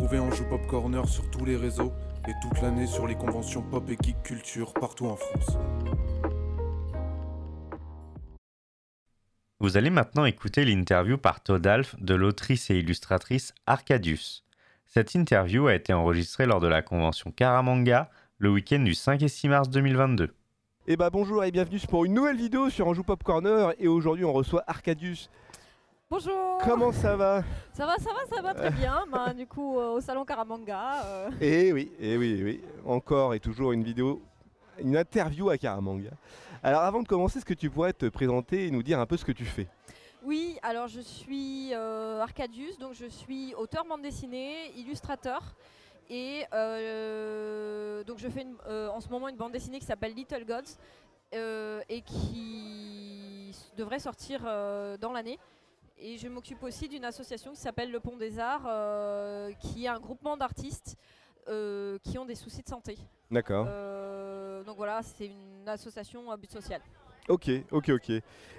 retrouver Anjou Pop Corner sur tous les réseaux et toute l'année sur les conventions pop et geek culture partout en France. Vous allez maintenant écouter l'interview par Todalf de l'autrice et illustratrice Arcadius. Cette interview a été enregistrée lors de la convention Karamanga le week-end du 5 et 6 mars 2022. Et bah bonjour et bienvenue pour une nouvelle vidéo sur Anjou Pop Corner et aujourd'hui on reçoit Arcadius. Bonjour Comment ça va? Ça va, ça va, ça va très bien. Bah, du coup, euh, au salon Karamanga. euh, Eh oui, eh oui, eh oui, encore et toujours une vidéo, une interview à Karamanga. Alors avant de commencer, est-ce que tu pourrais te présenter et nous dire un peu ce que tu fais? Oui, alors je suis euh, Arcadius, donc je suis auteur bande dessinée, illustrateur. Et euh, donc je fais une- en ce moment une bande dessinée qui s'appelle Little Gods et qui devrait sortir dans l'année. Et je m'occupe aussi d'une association qui s'appelle Le Pont des Arts, euh, qui est un groupement d'artistes euh, qui ont des soucis de santé. D'accord. Euh, donc voilà, c'est une association à but social. Ok, ok, ok.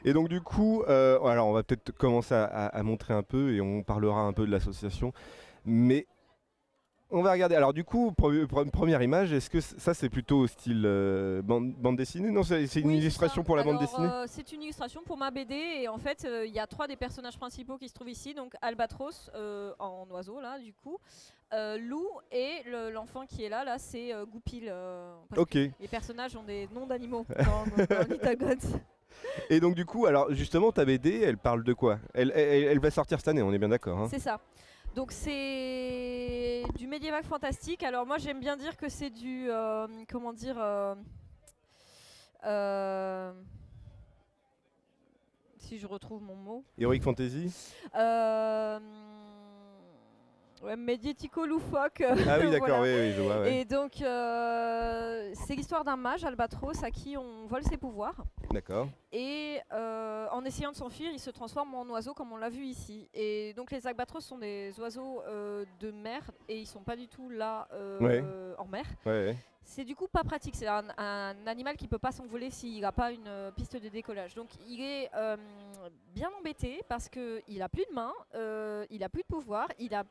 Et donc du coup, alors on va peut-être commencer à, à- à montrer un peu et on parlera un peu de l'association. Mais on va regarder. Alors du coup, pre- pre- première image, est-ce que ça c'est plutôt au style euh, bande, bande dessinée? Non, c'est une Oui, illustration pour la bande dessinée? euh, C'est une illustration pour ma BD et en fait euh, il y a trois des personnages principaux qui se trouvent ici, donc Albatros en oiseau là du coup, Lou et le- l'enfant qui est là là c'est Goupil. Ok. Les personnages ont des noms d'animaux dans, dans. Et donc du coup, alors justement ta BD, elle parle de quoi? Elle, elle- elle va sortir cette année, on est bien d'accord. hein? C'est ça. Donc c'est du médiéval fantastique. Alors moi j'aime bien dire que c'est du euh, comment dire euh, euh, si je retrouve mon mot. Heroic Fantasy? Ouais, médiatico loufoque. Ah oui, d'accord, Voilà. oui, oui, je vois. ouais. Et donc euh, c'est l'histoire d'un mage albatros à qui on vole ses pouvoirs. D'accord. Et euh, en essayant de s'enfuir, il se transforme en oiseau comme on l'a vu ici. Et donc les albatros sont des oiseaux euh, de mer et ils sont pas du tout là Ouais. en mer. Ouais. C'est du coup pas pratique. C'est un, un animal qui peut pas s'envoler s'il n'a pas une euh, piste de décollage. Donc il est euh, bien embêté parce que il a plus de mains, euh, il a plus de pouvoir, il a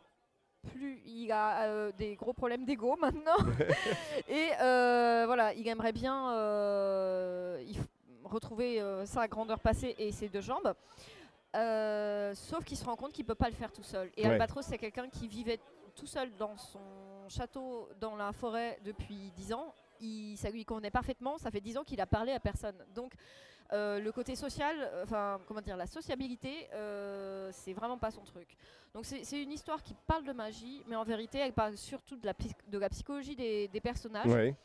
plus, il a euh, des gros problèmes d'ego maintenant. Et euh, voilà, il aimerait bien euh, il retrouver sa grandeur passée et ses deux jambes. Sauf qu'il se rend compte qu'il peut pas le faire tout seul. Et Ouais. Albatros, c'est quelqu'un qui vivait tout seul dans son château dans la forêt depuis 10 ans. Il, ça lui convenait parfaitement. Ça fait 10 ans qu'il a parlé à personne. Donc, euh, le côté social, euh, enfin, comment dire, la sociabilité, euh, c'est vraiment pas son truc. Donc, c'est une histoire qui parle de magie, mais en vérité, elle parle surtout de la, psy- de la psychologie des, des personnages. Ouais.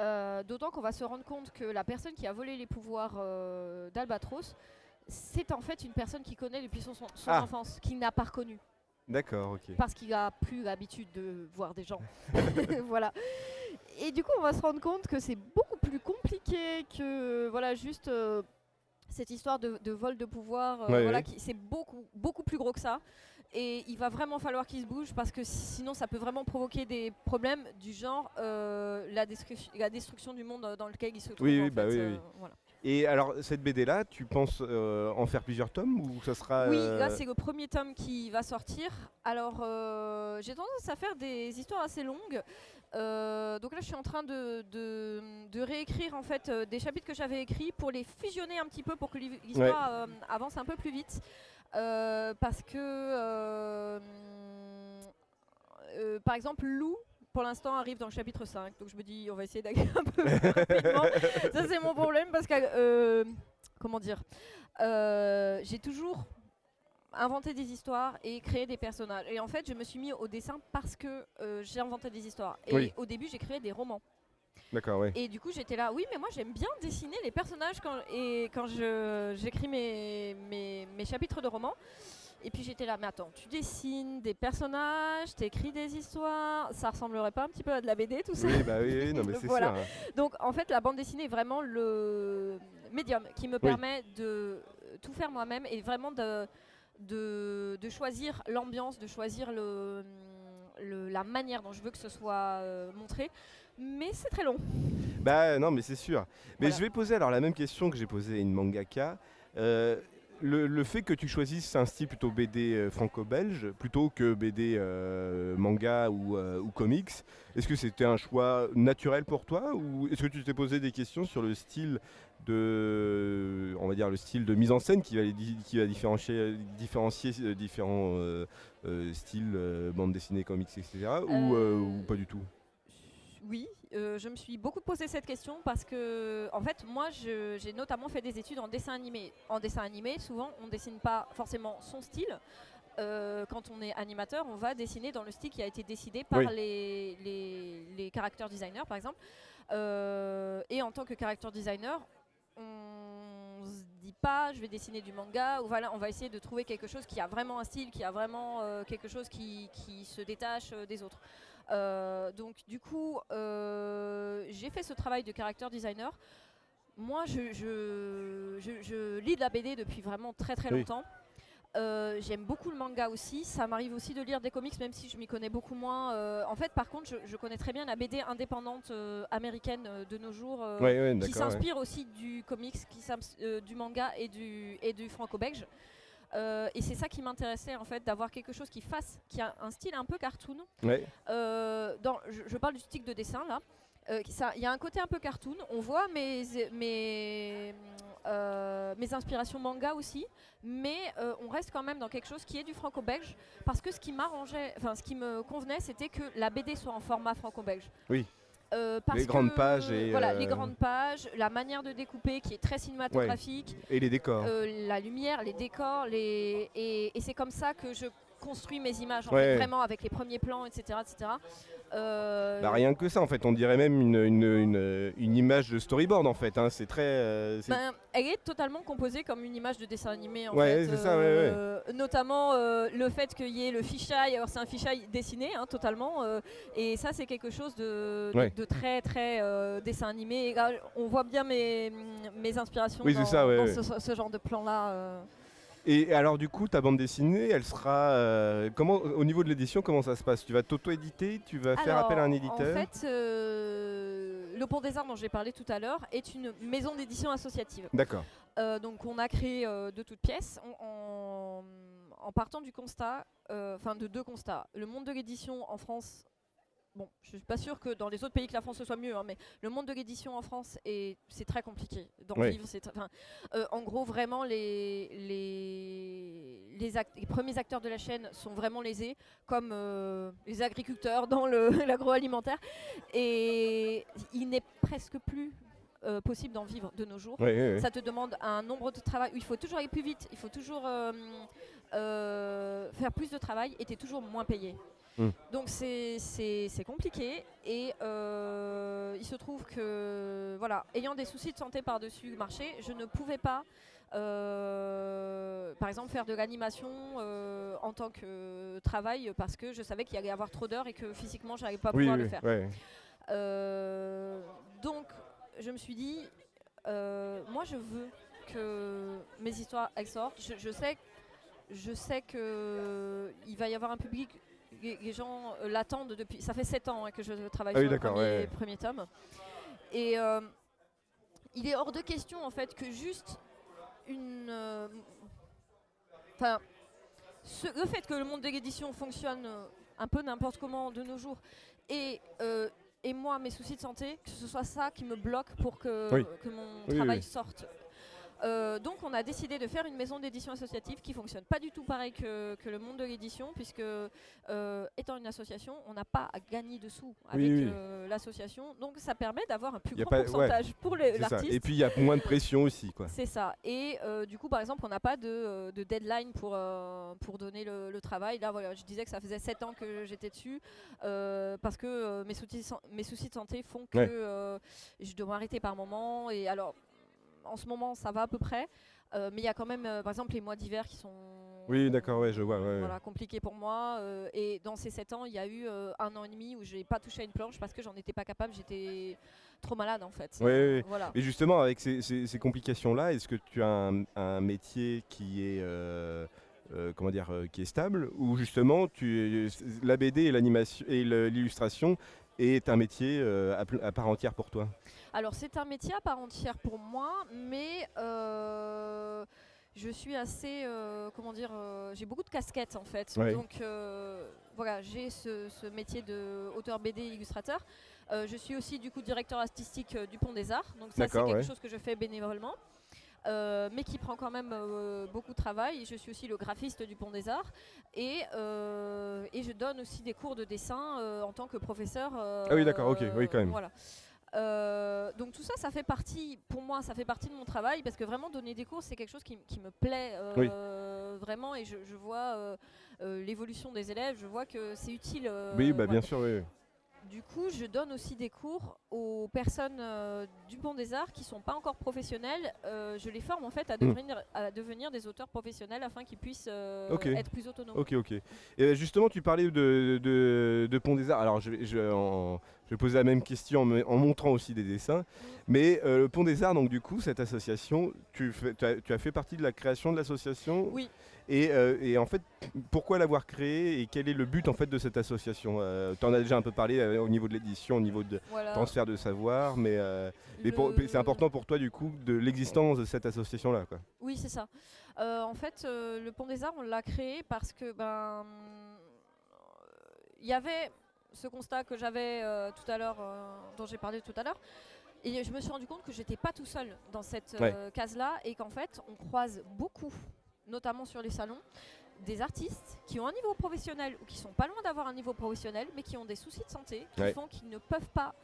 Euh, D'autant qu'on va se rendre compte que la personne qui a volé les pouvoirs d'Albatros, c'est en fait une personne qu'il connaît depuis son, son- Ah. enfance, qu'il n'a pas reconnu D'accord, ok. parce qu'il a plus l'habitude de voir des gens. voilà. Et du coup, on va se rendre compte que c'est beaucoup plus compliqué que voilà juste euh, cette histoire de, de vol de pouvoir. euh, Ouais, voilà, ouais. c'est beaucoup beaucoup plus gros que ça. Et il va vraiment falloir qu'il se bouge parce que sinon, ça peut vraiment provoquer des problèmes du genre euh, la, destruction, la destruction du monde dans lequel il se trouve. Oui, oui, bah fait, oui, oui. voilà. Et alors, cette BD-là, tu penses euh, en faire plusieurs tomes ou ça sera... Oui, euh, là c'est le premier tome qui va sortir. Alors euh, j'ai tendance à faire des histoires assez longues. Euh, donc là je suis en train de, de- de réécrire en fait euh, des chapitres que j'avais écrits pour les fusionner un petit peu pour que l'hi- l'histoire euh, avance un peu plus vite. Parce que par exemple Lou pour l'instant arrive dans le chapitre 5 donc je me dis on va essayer d'aller un peu plus rapidement. Ça c'est mon problème parce que comment dire j'ai toujours inventé des histoires et créé des personnages et en fait je me suis mis au dessin parce que euh, j'ai inventé des histoires et Oui. au début j'ai créé des romans D'accord, ouais. et du coup, j'étais là, oui, mais moi j'aime bien dessiner les personnages quand, et quand j'écris mes, mes, mes chapitres de romans. Et puis j'étais là, mais attends, tu dessines des personnages, t'écris des histoires, ça ressemblerait pas un petit peu à de la BD tout ça? Oui, bah oui, oui, non, mais c'est Voilà. sûr. hein. Donc en fait, la bande dessinée est vraiment le médium qui me permet de tout faire moi-même et vraiment de, de, de choisir l'ambiance, de choisir le, le- la manière dont je veux que ce soit euh, montré. Mais c'est très long. Bah non, mais c'est sûr. Mais Voilà. je vais poser alors la même question que j'ai posée à une mangaka. Euh, le, le fait que tu choisisses un style plutôt BD euh, franco-belge plutôt que BD euh, manga ou, euh, ou comics, est-ce que c'était un choix naturel pour toi ou est-ce que tu t'es posé des questions sur le style de, on va dire le style de mise en scène qui va, di- qui va différencier, différencier différents euh, styles, bande dessinée, comics, etc. Ou, ou pas du tout? Oui, euh, je me suis beaucoup posé cette question parce que, en fait, moi, j'ai notamment fait des études en dessin animé. En dessin animé, souvent, on dessine pas forcément son style. Euh, quand on est animateur, on va dessiner dans le style qui a été décidé par Oui. les, les, les character designers, par exemple. Euh, et en tant que character designer, on se dit pas je vais dessiner du manga ou voilà on va essayer de trouver quelque chose qui a vraiment un style qui a vraiment euh, quelque chose qui, qui se détache des autres donc du coup j'ai fait ce travail de character designer moi je, je, je- je lis de la BD depuis vraiment très très Oui. longtemps Euh, J'aime beaucoup le manga aussi. Ça m'arrive aussi de lire des comics, même si je m'y connais beaucoup moins. Euh, en fait, par contre, je, connais très bien la BD indépendante euh, américaine de nos jours, Ouais, ouais, qui ouais. s'inspire aussi du comics, qui du manga et du, et du franco-belge. Euh, et c'est ça qui m'intéressait en fait, d'avoir quelque chose qui fasse, qui a un style un peu cartoon. Ouais. Euh, dans, je, je parle du style de dessin là. Euh, Il y a un côté un peu cartoon. On voit mes, mes, euh, mes inspirations manga aussi, mais euh, on reste quand même dans quelque chose qui est du franco-belge. Parce que ce qui m'arrangeait, enfin ce qui me convenait, c'était que la BD soit en format franco-belge. Oui. Euh, parce Les grandes que, pages et, voilà euh, les grandes pages, la manière de découper qui est très cinématographique, Et les décors. euh, la lumière, les décors, les... et, et c'est comme ça que je construis mes images, en Ouais. fait, vraiment avec les premiers plans, etc. etc. Euh, Bah, rien que ça en fait, on dirait même une, une, une- une image de storyboard en fait. hein. C'est très. euh, ben, elle est totalement composée comme une image de dessin animé en Ouais, fait. c'est ça, ouais, euh, Notamment euh, le fait qu'il y ait le fisheye, alors c'est un fisheye dessiné hein, totalement, et ça c'est quelque chose de, de- très très dessin animé. Et là, on voit bien mes, mes inspirations Oui, dans, ça. Ce, ce genre de plan là. Et alors du coup, ta bande dessinée, elle sera euh, comment au niveau de l'édition, comment ça se passe? Tu vas t'auto-éditer? Tu vas faire appel à un éditeur En fait, euh, le Pont des Arts dont j'ai parlé tout à l'heure est une maison d'édition associative. D'accord. Euh, donc on a créé de toutes pièces en, en- en partant du constat, enfin de deux constats. Le monde de l'édition en France, bon, je suis pas sûre que dans les autres pays que la France ce soit mieux, hein, mais le monde de l'édition en France est c'est très compliqué d'en Oui. vivre. c'est euh, en gros, vraiment les les les, act- les premiers acteurs de la chaîne sont vraiment lésés, comme euh, les agriculteurs dans le- l'agroalimentaire, et il n'est presque plus euh, possible d'en vivre de nos jours. Ça te demande un nombre de travail où il faut toujours aller plus vite, il faut toujours faire plus de travail et tu es toujours moins payé. Hmm. Donc c'est compliqué et euh, il se trouve que, voilà, ayant des soucis de santé par-dessus le marché, je ne pouvais pas, euh, par exemple, faire de l'animation euh, en tant que travail parce que je savais qu'il allait y avoir trop d'heures et que physiquement, je n'allais pas Oui, pouvoir oui, le faire. ouais. Donc, je me suis dit, moi, je veux que mes histoires elles sortent. Je, je sais, je sais que il va y avoir un public. Les, gens euh, l'attendent depuis. Ça fait 7 ans hein, que je travaille Ah oui, sur le premier, ouais, premier tome. Et euh, il est hors de question en fait que juste une. euh, Enfin, le fait que le monde de l'édition fonctionne un peu n'importe comment de nos jours et et moi, mes soucis de santé, que ce soit ça qui me bloque pour que, Oui. que mon Oui, travail oui. sorte. Euh, donc on a décidé de faire une maison d'édition associative qui fonctionne pas du tout pareil que, que le monde de l'édition puisque euh, étant une association on n'a pas à gagner de sous avec oui. euh, l'association donc ça permet d'avoir un plus grand pas- ouais, pourcentage pour l'artiste Et puis il y a moins de pression aussi, quoi. c'est ça. Et du coup, par exemple, on n'a pas de, de deadline pour, pour donner le, le travail. Là, voilà, je disais que ça faisait 7 ans que j'étais dessus parce que mes, soucis, de san- mes soucis de santé font que Ouais. je dois m'arrêter par moment. Et alors, en ce moment, ça va à peu près. Euh, mais il y a quand même, euh, par exemple, les mois d'hiver qui sont Oui, d'accord, ouais, je vois. ouais, voilà, pour moi. euh, et dans ces 7 ans, il y a eu euh, un an et demi où je n'ai pas touché à une planche parce que j'en étais pas capable. J'étais trop malade, en fait. Ouais. Voilà. Et justement, avec ces, ces- ces complications-là, est-ce que tu as un, un métier qui est, comment dire, qui est stable, ou justement, tu, la BD et l'animation et l'illustration est un métier à part entière pour toi? Alors c'est un métier à part entière pour moi, mais euh, je suis assez, euh, comment dire, euh, j'ai beaucoup de casquettes en fait. Ouais. Donc voilà, j'ai ce, ce métier de auteur BD illustrateur. Je suis aussi du coup directeur artistique du Pont des Arts. Donc ça c'est quelque ouais. chose que je fais bénévolement. euh, mais qui prend quand même euh, beaucoup de travail. Je suis aussi le graphiste du Pont des Arts et, euh, et je donne aussi des cours de dessin en tant que professeur. Ah oui, d'accord, ok, oui, quand même. Voilà. Euh, donc tout ça, ça fait partie, pour moi, ça fait partie de mon travail parce que vraiment donner des cours, c'est quelque chose qui, me plaît euh, vraiment et je, je vois euh, l'évolution des élèves, je vois que c'est utile. oui, bah voilà. bien sûr, oui. Du coup, je donne aussi des cours aux personnes euh, du Pont des Arts qui sont pas encore professionnelles. Euh, je les forme en fait à Mm. devenir, à devenir des auteurs professionnels afin qu'ils puissent euh, être plus autonomes. Ok, ok. Et justement, tu parlais de, de, de Pont des Arts. Alors, je vais, je, en- je poser la même question en, montrant aussi des dessins. Mais euh, le Pont des Arts, donc du coup, cette association, tu, fais- tu as, tu as fait partie de la création de l'association? Oui. Et, et en fait, pourquoi l'avoir créée et quel est le but en fait de cette association? Tu en as déjà un peu parlé au niveau de l'édition, au niveau de Voilà. transfert de savoir, mais, euh, mais pour- Le- c'est important pour toi du coup de l'existence de cette association-là. quoi. Oui, c'est ça. Euh, en fait, euh, le Pont des Arts, on l'a créé parce que ben il y avait ce constat que j'avais tout à l'heure, dont j'ai parlé tout à l'heure. Et je me suis rendu compte que j'étais pas tout seul dans cette case-là et qu'en fait, on croise beaucoup, notamment sur les salons, des artistes qui ont un niveau professionnel ou qui sont pas loin d'avoir un niveau professionnel, mais qui ont des soucis de santé, qui Ouais. font qu'ils ne peuvent pas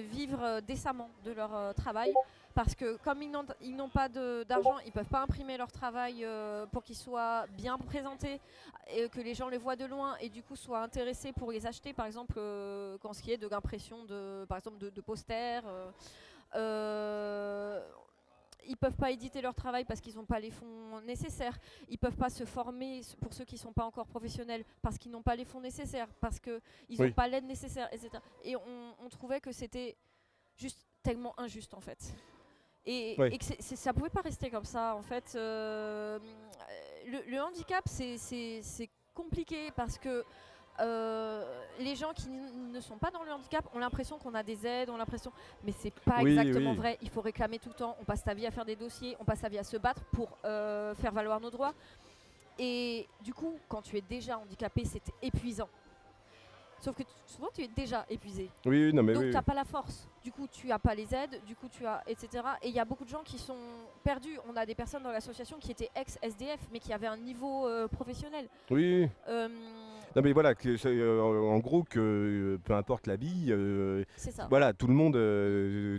vivre euh, décemment de leur euh, travail parce que comme ils n'ont pas d'argent, ils peuvent pas imprimer leur travail euh, pour qu'il soit bien présenté et que les gens les voient de loin et du coup soient intéressés pour les acheter, par exemple, euh, quand ce qui est de l'impression de, de, posters. euh, euh, ils peuvent pas éditer leur travail parce qu'ils n'ont pas les fonds nécessaires. Ils peuvent pas se former pour ceux qui sont pas encore professionnels parce qu'ils n'ont pas les fonds nécessaires, parce qu'ils n'ont Oui. pas l'aide nécessaire, etc. Et on, on trouvait que c'était juste tellement injuste en fait. Et, Oui. et que c'est- ça pouvait pas rester comme ça en fait. Euh, le, le handicap c'est compliqué parce que euh, les gens qui ne sont pas dans le handicap ont l'impression qu'on a des aides, ont l'impression, mais c'est pas Oui, exactement oui. vrai. Il faut réclamer tout le temps. On passe sa vie à faire des dossiers, on passe sa vie à se battre pour euh, faire valoir nos droits. Et du coup, quand tu es déjà handicapé, c'est épuisant. Sauf que souvent tu es déjà épuisé. Oui, oui, non, mais Donc oui, tu oui. n'as pas la force. Du coup, tu n'as pas les aides. Du coup, tu as etc. Et il y a beaucoup de gens qui sont perdus. On a des personnes dans l'association qui étaient ex-SDF, mais qui avaient un niveau euh, professionnel. Oui. Euh, Non mais voilà, que, euh, en gros que peu importe c'est ça. voilà, tout le monde,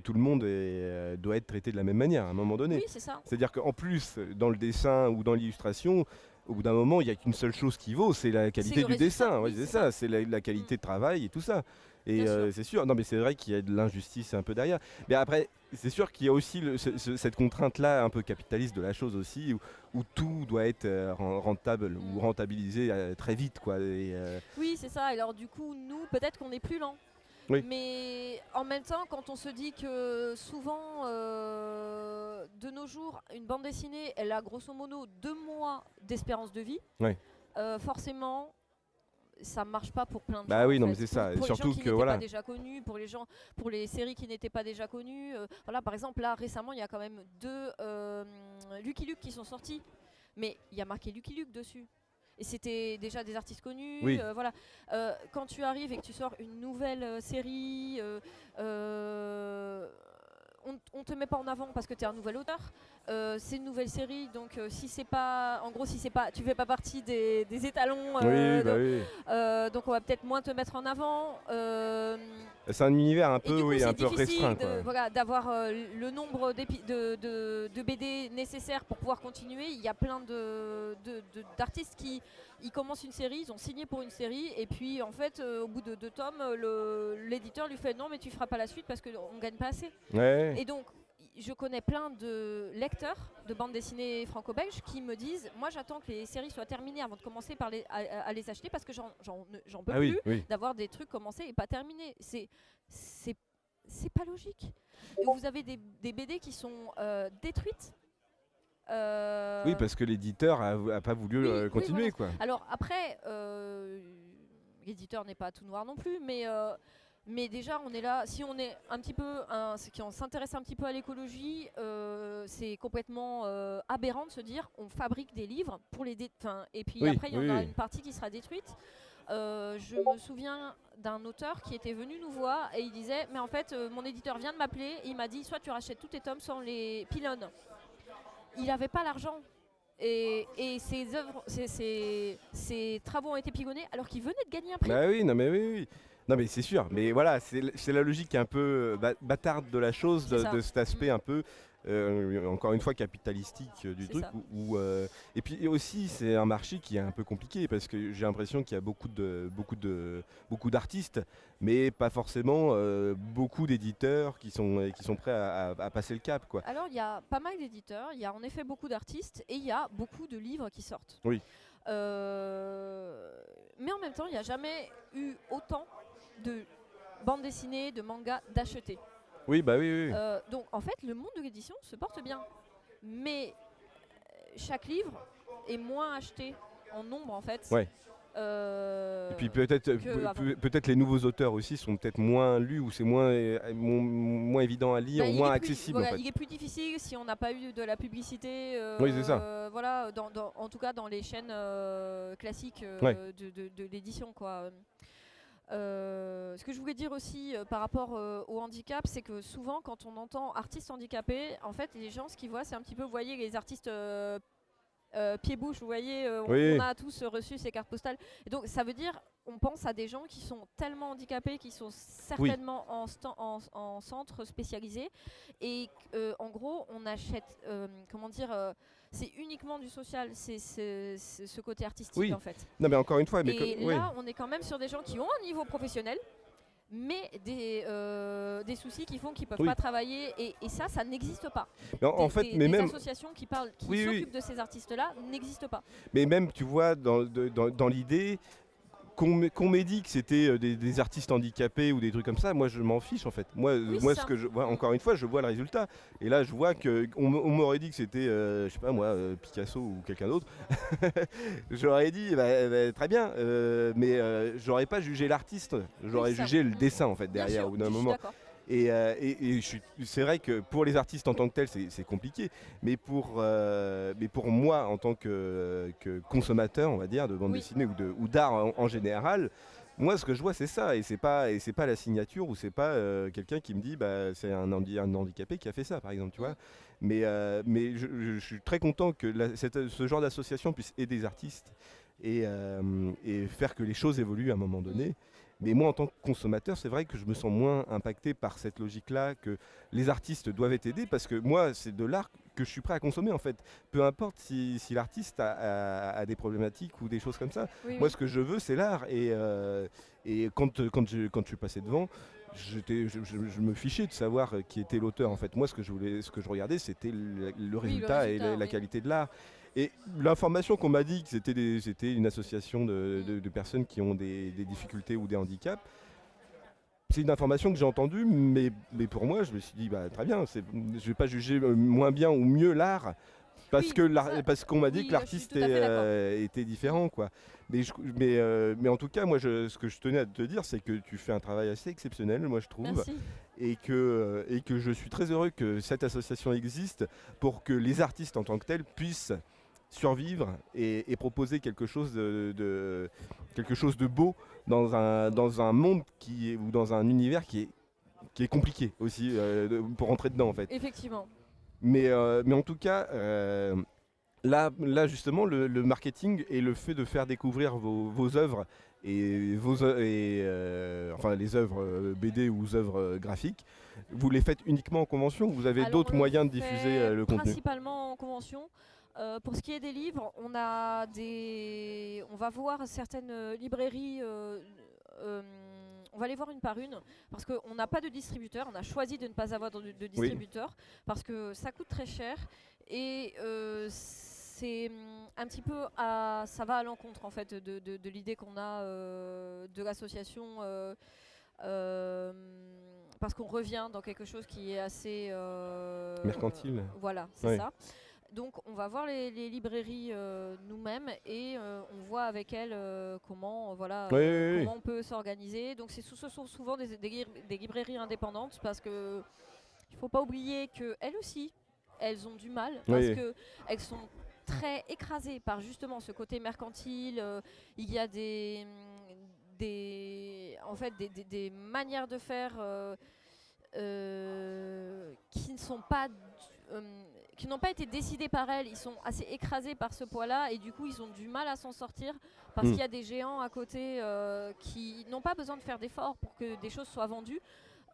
tout le monde est, doit être traité de la même manière à un moment donné. Oui, c'est ça. C'est-à-dire qu'en plus, dans le dessin ou dans l'illustration, au bout d'un moment, il n'y a qu'une seule chose qui vaut, c'est la qualité du dessin. Ouais, c'est ça, c'est la, la qualité de travail et tout ça. Et euh, c'est sûr, non mais c'est vrai qu'il y a de l'injustice un peu derrière. Mais après, c'est sûr qu'il y a aussi le- ce- ce- cette contrainte-là un peu capitaliste de la chose aussi, où, où tout doit être euh, ren- rentable ou Mm. rentabilisé euh, très vite. quoi. Et, Oui, c'est ça. Alors du coup, nous, peut-être qu'on est plus lent. Oui. Mais en même temps, quand on se dit que souvent, euh, de nos jours, une bande dessinée, elle a grosso modo deux mois d'espérance de vie, Ouais. euh, forcément, ça marche pas pour plein de Bah gens. oui, non, mais c'est Pour- ça. Pour, surtout les gens qui que, voilà. pas déjà connus, pour les gens, pour les séries qui n'étaient pas déjà connues. euh, voilà, par exemple, là récemment, il y a quand même deux euh, Lucky Luke qui sont sortis, mais il y a marqué Lucky Luke dessus. Et c'était déjà des artistes connus. Oui. euh, voilà. Euh, quand tu arrives et que tu sors une nouvelle euh, série, on, on te met pas en avant parce que tu es un nouvel auteur. Euh, c'est une nouvelle série, donc euh, si c'est pas, en gros, si c'est pas, tu fais pas partie des, des étalons. euh, oui, bah oui. donc on va peut-être moins te mettre en avant. C'est un univers un peu, coup, oui, un peu restreint. de- voilà, d'avoir euh, le nombre de, de- de BD nécessaires pour pouvoir continuer. Il y a plein d'artistes qui ils commencent une série, ils ont signé pour une série, et puis en fait, euh, au bout de deux tomes, l'éditeur lui fait non, mais tu feras pas la suite parce qu'on gagne pas assez. Ouais. Et donc, je connais plein de lecteurs de bandes dessinées franco-belges qui me disent Moi, j'attends que les séries soient terminées avant de commencer par les- à, à- les acheter parce que j'en peux Ah plus oui. d'avoir des trucs commencés et pas terminés. C'est pas logique. Et vous avez des, des BD qui sont euh, détruites. Euh, Oui, parce que l'éditeur a, a pas voulu Oui, euh, oui, continuer, voilà. quoi. Alors après, euh, l'éditeur n'est pas tout noir non plus, mais euh, Mais déjà, on est là. Si on est un petit peu, un, qui on s'intéresse un petit peu à l'écologie, euh, c'est complètement euh, aberrant de se dire on fabrique des livres pour les, dé- enfin, et puis Oui, après il y en oui, a une partie qui sera détruite. Euh, je me souviens d'un auteur qui était venu nous voir et il disait mais en fait mon éditeur vient de m'appeler et il m'a dit soit tu rachètes tous tes tomes sans les pylônes. Il n'avait pas l'argent. Et, et ses œuvres, ses, ses- ses travaux ont été pilonnés alors qu'il venait de gagner un prix. Bah oui, non mais oui, oui. Non mais c'est sûr, mais voilà, c'est la logique un peu euh, bâtarde de la chose, de, cet aspect Mm. un peu, euh, encore une fois, capitalistique euh, du truc. ça. Où, où, euh, et puis aussi, c'est un marché qui est un peu compliqué parce que j'ai l'impression qu'il y a beaucoup de beaucoup de beaucoup d'artistes, mais pas forcément beaucoup d'éditeurs qui sont qui sont prêts à, à- à passer le cap, quoi. Alors, il y a pas mal d'éditeurs, il y a en effet beaucoup d'artistes et il y a beaucoup de livres qui sortent. Oui. Mais en même temps, il n'y a jamais eu autant de bandes dessinées, de mangas d'acheter. Oui, bah oui, oui. oui. Euh, donc, en fait, le monde de l'édition se porte bien. Mais euh, chaque livre est moins acheté en nombre, en fait. Ouais. Euh, Et puis peut-être peut-être les nouveaux auteurs aussi sont peut-être moins lus ou c'est moins mo- moins évident à lire Bah, ou il moins plus- accessible voilà, en fait. Il est plus difficile si on n'a pas eu de la publicité. euh, Oui, c'est ça. euh, voilà, dans, dans- en tout cas dans les chaînes classiques Ouais. de, de- de l'édition, quoi. Euh, ce que je voulais dire aussi euh, par rapport euh, au handicap, c'est que souvent quand on entend artiste handicapé, en fait les gens ce qu'ils voient c'est un petit peu, vous voyez les artistes pied-bouche, vous voyez, on, Oui. on a tous reçu ces cartes postales. Et donc ça veut dire, on pense à des gens qui sont tellement handicapés, qui sont certainement en, stan- en, en centre spécialisé. Et en gros, on achète, comment dire, c'est uniquement du social, c'est ce côté artistique Oui, en fait. Non mais encore une fois, mais Et que- là, on est quand même sur des gens qui ont un niveau professionnel, mais des, euh, des soucis qui font qu'ils peuvent Oui. pas travailler. Et, et ça, ça n'existe pas. Mais en, Des- fait, des- mais des même, associations qui parlent, qui s'occupent de ces artistes-là n'existent pas. mais même, tu vois, dans, dans, dans l'idée qu'on m'ait- dit que c'était euh, des, des artistes handicapés ou des trucs comme ça, moi je m'en fiche en fait. Moi, euh, Oui, moi ce que je vois, encore une fois, je vois le résultat. Et là, je vois que on, m'aurait dit que c'était, euh, je sais pas moi, euh, Picasso ou quelqu'un d'autre. j'aurais dit, bah, bah, très bien, euh, mais j'aurais pas jugé l'artiste, j'aurais jugé le Mm. dessin en fait derrière sûr, au bout d'un moment. Et, euh, et- et c'est vrai que pour les artistes en tant que tels, c'est compliqué. Mais pour, euh, mais pour moi, en tant que, que consommateur, on va dire, de bande Oui. dessinée ou de- ou d'art en, en général, moi, ce que je vois, c'est ça. Et c'est pas, et c'est pas la signature ou c'est pas euh, quelqu'un qui me dit, bah, c'est un, handi- un handicapé qui a fait ça, par exemple, tu vois. Mais, euh, mais je, je- je suis très content que la- cette- ce genre d'association puisse aider les artistes et, euh, et faire que les choses évoluent à un moment donné. Mais moi, en tant que consommateur, c'est vrai que je me sens moins impacté par cette logique-là, que les artistes doivent être aidés, parce que moi, c'est de l'art que je suis prêt à consommer, en fait. Peu importe si, si l'artiste a, a- a des problématiques ou des choses comme ça. Oui, Moi, oui. ce que je veux, c'est l'art. Et, euh, et quand, quand, je, quand je suis passé devant, je, je- je me fichais de savoir qui était l'auteur. En fait, moi, ce que je voulais, ce que je regardais, c'était le, le résultat, et résultat, la, la oui. qualité de l'art. Et l'information qu'on m'a dit que c'était une association de, de- de personnes qui ont des, des difficultés ou des handicaps, c'est une information que j'ai entendue, mais, mais pour moi, je me suis dit, bah, très bien, je vais pas juger euh, moins bien ou mieux l'art. Parce Oui, que l'ar- ça- parce qu'on m'a dit oui, que l'artiste euh, était différent quoi. Mais, je- mais, euh, mais en tout cas moi je- ce que je tenais à te dire c'est que tu fais un travail assez exceptionnel moi je trouve Merci. et que, et que je suis très heureux que cette association existe pour que les artistes en tant que tels puissent survivre et, et proposer quelque chose de, de- quelque chose de beau dans un, dans un monde qui est, ou dans un univers qui est, qui est compliqué aussi euh, pour rentrer dedans en fait. Effectivement. Mais, euh, mais en tout cas, euh, là, là justement, le, le marketing et le fait de faire découvrir vos, vos œuvres et, vos, et euh, enfin les œuvres BD ou œuvres graphiques, vous les faites uniquement en convention ou vous avez d'autres moyens de diffuser le contenu? Principalement en convention. Euh, pour ce qui est des livres, on a des, on va voir certaines euh, librairies. euh, on va les voir une par une parce qu'on n'a pas de distributeur. On a choisi de ne pas avoir de, de distributeur parce que ça coûte très cher et c'est hum, un petit peu à, ça va à l'encontre en fait de, de- de l'idée qu'on a de l'association. euh, parce qu'on revient dans quelque chose qui est assez euh, Mercantile. Voilà, c'est Ouais. ça. Donc on va voir les, les librairies euh, nous-mêmes et euh, on voit avec elles euh, comment, voilà, Oui, oui, oui. comment on peut s'organiser. Donc ce sont souvent des, des lib- des librairies indépendantes parce que il faut pas oublier que elles aussi, elles ont du mal parce Oui. que elles sont très écrasées par justement ce côté mercantile. il y a des, des, en fait, des, manières de faire qui ne sont pas du- qui n'ont pas été décidées par elles, ils sont assez écrasés par ce poids-là et du coup ils ont du mal à s'en sortir parce Mm. qu'il y a des géants à côté euh, qui n'ont pas besoin de faire d'efforts pour que des choses soient vendues.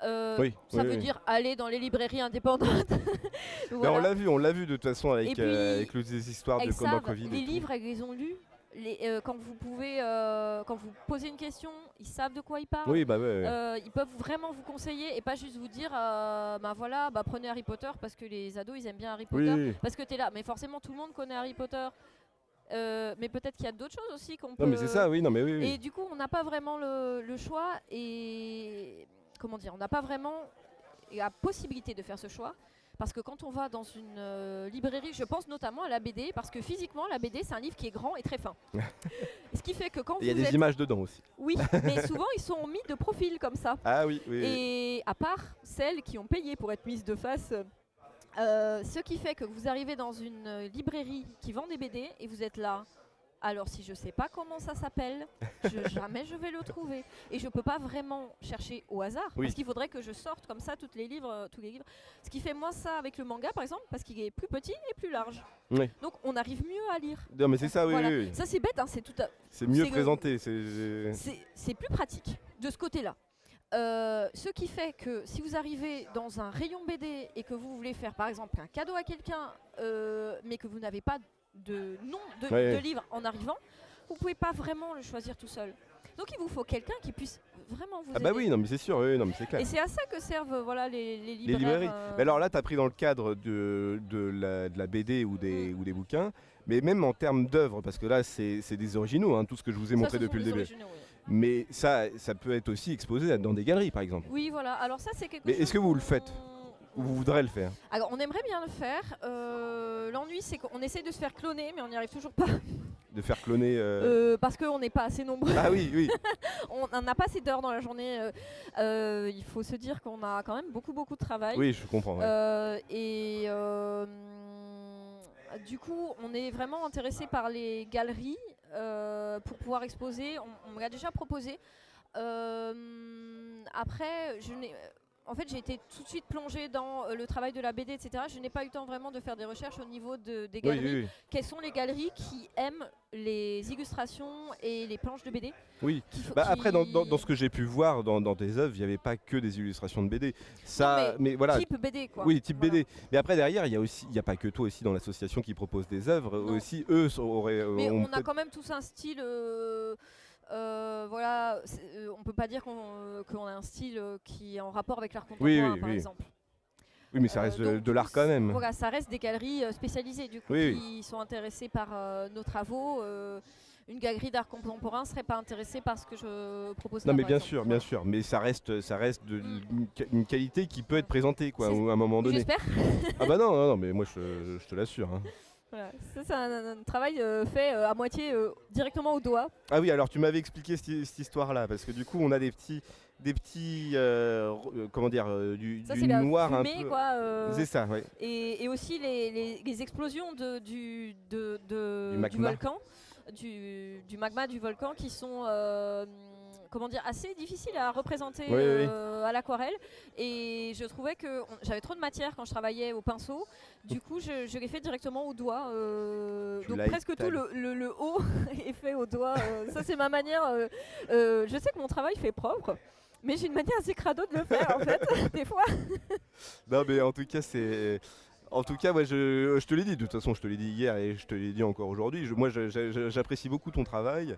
Euh, Oui, ça oui, veut oui. dire aller dans les librairies indépendantes. Ben, Voilà. on l'a vu, on l'a vu de toute façon avec, puis, euh, avec les histoires de savent, Covid. les livres, elles les ont lus. Les, euh, quand vous pouvez, euh, quand vous posez une question, ils savent de quoi ils parlent. Oui, bah ouais. ouais. Euh, ils peuvent vraiment vous conseiller et pas juste vous dire ben voilà bah prenez Harry Potter parce que les ados ils aiment bien Harry Potter oui. parce que tu es là mais forcément tout le monde connaît Harry Potter mais peut-être qu'il y a d'autres choses aussi qu'on peut Non, mais c'est ça, oui, non, mais oui. oui. et du coup on n'a pas vraiment le, le choix et comment dire on n'a pas vraiment la possibilité de faire ce choix parce que quand on va dans une euh, librairie, je pense notamment à la BD, parce que physiquement, la BD, c'est un livre qui est grand et très fin. Ce qui fait que quand Il y a des êtes... images dedans aussi. Oui, mais souvent, ils sont mis de profil comme ça. Ah oui, oui. oui. Et à part celles qui ont payé pour être mises de face, euh, ce qui fait que vous arrivez dans une euh, librairie qui vend des BD et vous êtes là. Alors si je sais pas comment ça s'appelle, je- jamais je vais le trouver. Et je peux pas vraiment chercher au hasard, Oui. parce qu'il faudrait que je sorte comme ça toutes les livres, euh, tous les livres. Ce qui fait moins ça avec le manga par exemple, parce qu'il est plus petit et plus large. Oui. Donc on arrive mieux à lire. Non, mais c'est ça, oui, Voilà. oui, oui. Ça c'est bête, hein, c'est tout à, C'est mieux présenté. c'est- c'est c'est plus pratique de ce côté-là. Euh, ce qui fait que si vous arrivez dans un rayon BD et que vous voulez faire par exemple un cadeau à quelqu'un, euh, mais que vous n'avez pas de nom de, Ouais, de ouais. livre en arrivant, vous pouvez pas vraiment le choisir tout seul. Donc il vous faut quelqu'un qui puisse vraiment vous Ah bah aider. oui, non, mais c'est sûr, oui, non, mais c'est clair. Et c'est à ça que servent euh, voilà, les, les Les librairies. euh, Mais alors là, tu as pris dans le cadre de, de, la, de la BD ou des, Mm. ou des bouquins, mais même en termes d'œuvres, parce que là, c'est des originaux, hein, tout ce que je vous ai ça, montré depuis le début. oui. Mais ça, ça peut être aussi exposé dans des galeries, par exemple. Oui, voilà. Alors ça, c'est quelque Mais chose. est-ce que vous le faites? Vous voudrez le faire Alors, on aimerait bien le faire. Euh, L'ennui, c'est qu'on essaie de se faire cloner, mais on n'y arrive toujours pas. De faire cloner. euh, Euh, parce qu'on n'est pas assez nombreux. Ah oui, oui. on n'a pas assez d'heures dans la journée. il faut se dire qu'on a quand même beaucoup, beaucoup de travail. Oui, je comprends. ouais. Et du coup, on est vraiment intéressé par les galeries pour pouvoir exposer. On, on me l'a déjà proposé. Après, je n'ai. En fait, j'ai été tout de suite plongée dans euh, le travail de la BD, etc. Je n'ai pas eu le temps vraiment de faire des recherches au niveau de- des Oui, galeries. oui, oui. Quelles sont les galeries qui aiment les illustrations et les planches de BD Oui. Bah, qui- après, dans, dans- dans ce que j'ai pu voir dans, dans tes œuvres, il n'y avait pas que des illustrations de BD. Ça, mais, voilà. type BD, quoi. Oui, type Voilà. BD. Mais après, derrière, il y a aussi, il n'y a pas que toi aussi dans l'association qui propose des œuvres. Non. Aussi, eux auraient. Mais on a quand même tous un style. euh, euh, voilà, euh, on peut pas dire qu'on euh, qu'on a un style euh, qui est en rapport avec l'art contemporain, oui, par oui. exemple. Oui, mais ça Euh, reste de, l'art quand même. Voilà, ça reste des galeries spécialisées du coup qui sont intéressées par nos travaux. une galerie d'art contemporain serait pas intéressée par ce que je propose. Non, là, mais bien exemple. sûr, bien sûr. Mais ça reste, ça reste de, Mm. une, qua- une qualité qui peut être présentée, quoi, à un moment donné. J'espère. Ah bah non, non, non, mais moi, je, je te l'assure. hein. C'est un, un travail euh, fait euh, à moitié euh, directement au doigt. Ah oui, alors tu m'avais expliqué cette, cette histoire-là, parce que du coup, on a des petits, des petits, comment dire, du, Ça, du c'est la noir un fumée, peu. quoi. C'est ça, ouais. Et, et aussi les, les- les explosions de, du, de, de- Du du, magma. volcan, du, du magma du volcan qui sont comment dire, assez difficiles à représenter Oui, oui, oui. euh, à l'aquarelle. Et je trouvais que j'avais trop de matière quand je travaillais au pinceau. Du coup, je, je l'ai fait directement au doigt. euh, donc presque tout le, le- le haut est fait au doigt. euh, ça, c'est ma manière. je sais que mon travail fait propre. Mais j'ai une manière assez crado de le faire en fait, des fois. Non, mais en tout cas, c'est. En tout cas, moi, je, je te l'ai dit, de toute façon, je te l'ai dit hier et je te l'ai dit encore aujourd'hui. Moi, j'apprécie beaucoup ton travail.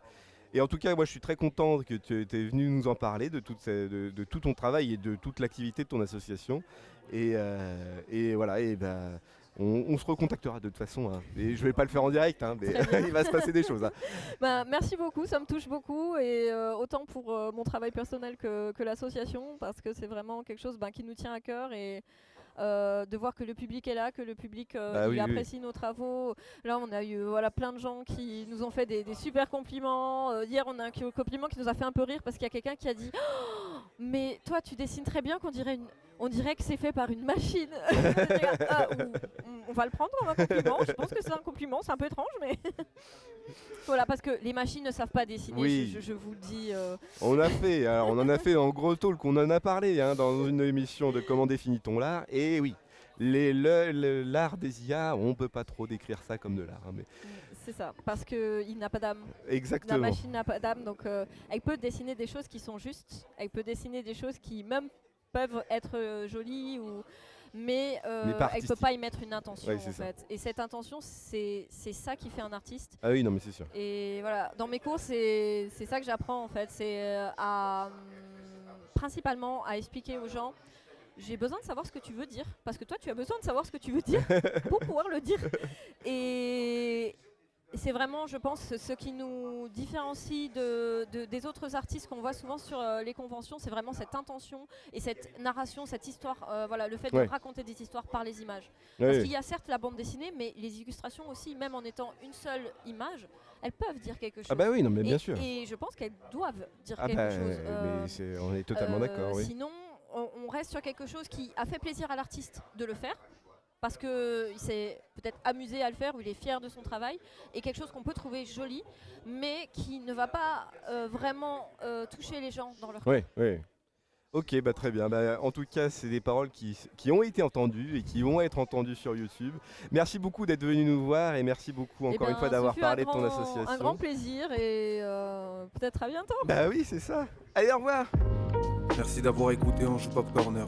Et en tout cas, moi, je suis très content que tu es venu nous en parler de, toute ces- de, de tout ton travail et de toute l'activité de ton association. Et, euh, et voilà, et ben, on, on se recontactera de toute façon. hein. Et je vais pas le faire en direct, hein, mais il va se passer des choses. hein. Ben, merci beaucoup, ça me touche beaucoup et euh, autant pour euh, mon travail personnel que, que l'association parce que c'est vraiment quelque chose ben, qui nous tient à cœur et euh, de voir que le public est là, que le public euh, Bah il oui, oui. apprécie nos travaux. Là, on a eu euh, voilà, plein de gens qui nous ont fait des, des super compliments. Euh, hier, on a un compliment qui nous a fait un peu rire parce qu'il y a quelqu'un qui a dit Oh, Mais toi, tu dessines très bien qu'on dirait une. On dirait que c'est fait par une machine. Ah, on, on va le prendre comme un compliment. Je pense que c'est un compliment. C'est un peu étrange, mais voilà, parce que les machines ne savent pas dessiner. Oui. Je, vous le dis. euh, On a fait, alors on en a fait en gros talk, on en a parlé hein, dans une émission de comment définit-on l'art. Et oui, le- l'art des IA, on peut pas trop décrire ça comme de l'art. hein, mais c'est ça, parce qu'il n'a pas d'âme. La exactement. machine n'a pas d'âme, donc euh, elle peut dessiner des choses qui sont justes, elle peut dessiner des choses qui même peuvent être euh, jolies, ou... mais, euh, Mais elle peut pas y mettre une intention Ouais, en ça. fait. Et cette intention, c'est c'est ça qui fait un artiste. Ah oui, non, mais c'est sûr. Et voilà, dans mes cours, c'est c'est ça que j'apprends en fait, c'est euh, à hum, principalement à expliquer aux gens. J'ai besoin de savoir ce que tu veux dire, parce que toi, tu as besoin de savoir ce que tu veux dire pour pouvoir le dire. Et c'est vraiment, je pense, ce qui nous différencie de, de- des autres artistes qu'on voit souvent sur euh, les conventions, c'est vraiment cette intention et cette narration, cette histoire, euh, voilà, le fait Ouais. de raconter des histoires par les images. Ouais, Parce qu'il y a certes la bande dessinée, mais les illustrations aussi, même en étant une seule image, elles peuvent dire quelque chose. Ah bah oui, non, mais bien et, sûr. et je pense qu'elles doivent dire Ah quelque bah, chose. euh, mais on est totalement euh, d'accord, oui. Sinon, on, on reste sur quelque chose qui a fait plaisir à l'artiste de le faire. Parce qu'il s'est peut-être amusé à le faire ou il est fier de son travail, et quelque chose qu'on peut trouver joli, mais qui ne va pas euh, vraiment euh, toucher les gens dans leur Oui, oui. Ok, bah très bien. Bah, en tout cas, c'est des paroles qui, qui ont été entendues et qui vont être entendues sur YouTube. Merci beaucoup d'être venu nous voir et merci beaucoup Eh encore ben, une fois ce d'avoir parlé de ton association. Un grand plaisir et euh, peut-être à bientôt. Bah oui, c'est ça. Allez, au revoir. Merci d'avoir écouté Anjou Pop Corner.